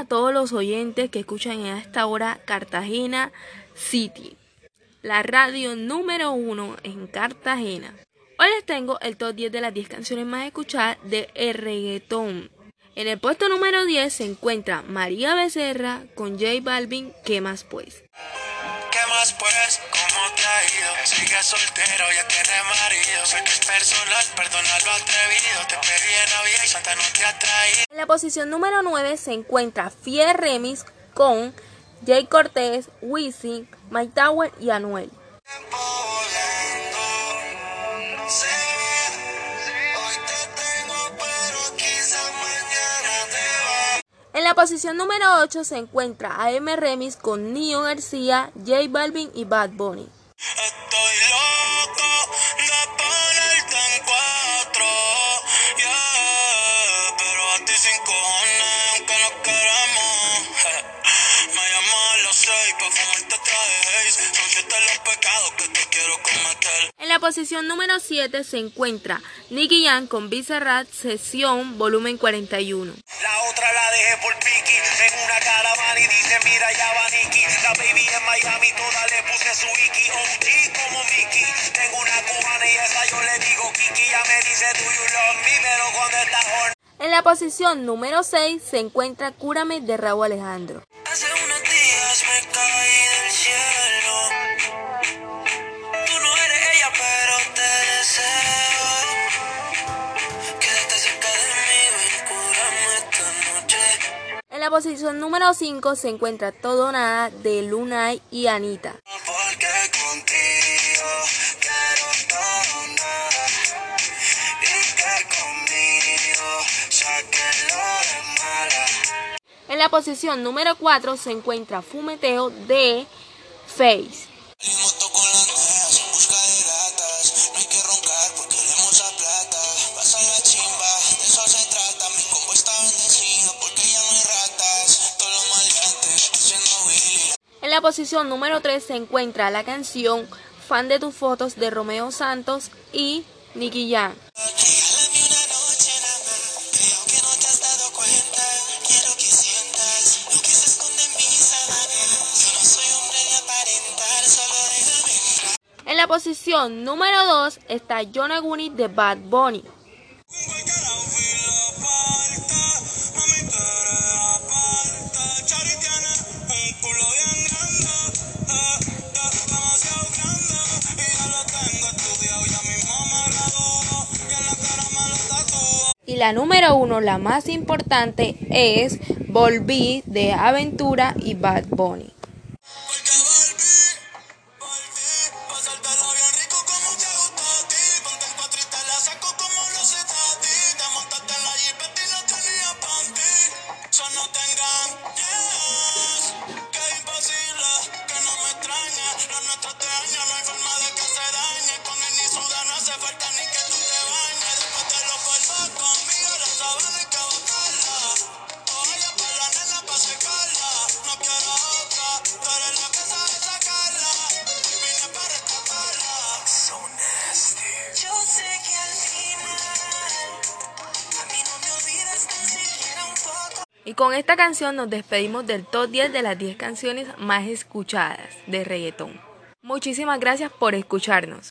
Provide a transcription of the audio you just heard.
a todos los oyentes que escuchan en esta hora Cartagena City, la radio número uno en Cartagena. Hoy les tengo el top 10 de las 10 canciones más escuchadas de el reggaetón. En el puesto número 10 se encuentra María Becerra con J Balvin, ¿qué más pues? ¿Qué más pues? Sigue soltero, ya tiene marido. Sé que es personal, perdona lo atrevido. Te pedí en Navidad y Santa no te ha traído. En la posición número 9 se encuentra Fier Remix con Jay Cortés, Wisin, Mike Tower y Anuel. En la posición número 8 se encuentra AM Remix con Nio García, J Balvin y Bad Bunny. En la posición número 7 se encuentra Nicky Jam con Bizarrap Sesión Volumen 41. La otra la dejé por Piki en una caravana y dice mira ya va Nicky. La baby en Miami toda le puse su Iki. En la posición número 6 se encuentra Cúrame de Raúl Alejandro. Hace unos días me caí del cielo. Tú no eres ella, pero te deseo. Quédate cerca de mí, ven, cúrame esta noche. En la posición número 5 se encuentra Todo Nada de Lunay y Anita. Ya no hay ratas. Todos los maleantes haciendo Willy. En la posición número 3 se encuentra la canción Fan de tus fotos de Romeo Santos y Nicky Jam. La posición número 2 está John Aguni de Bad Bunny. Y la número 1, la más importante, es Volví de Aventura y Bad Bunny. Hace falta ni que tú te bañes. Después de los polvos conmigo, la sábana hay que botarla. Oye, para la nena, pa' secarla. No quiero otra, tú eres la que sabe sacarla. Vine para rescatarla. So nasty. Yo sé que al final, a mí no me olvidas tan siquiera un poco. Y con esta canción nos despedimos del top 10 de las 10 canciones más escuchadas de reggaetón. Muchísimas gracias por escucharnos.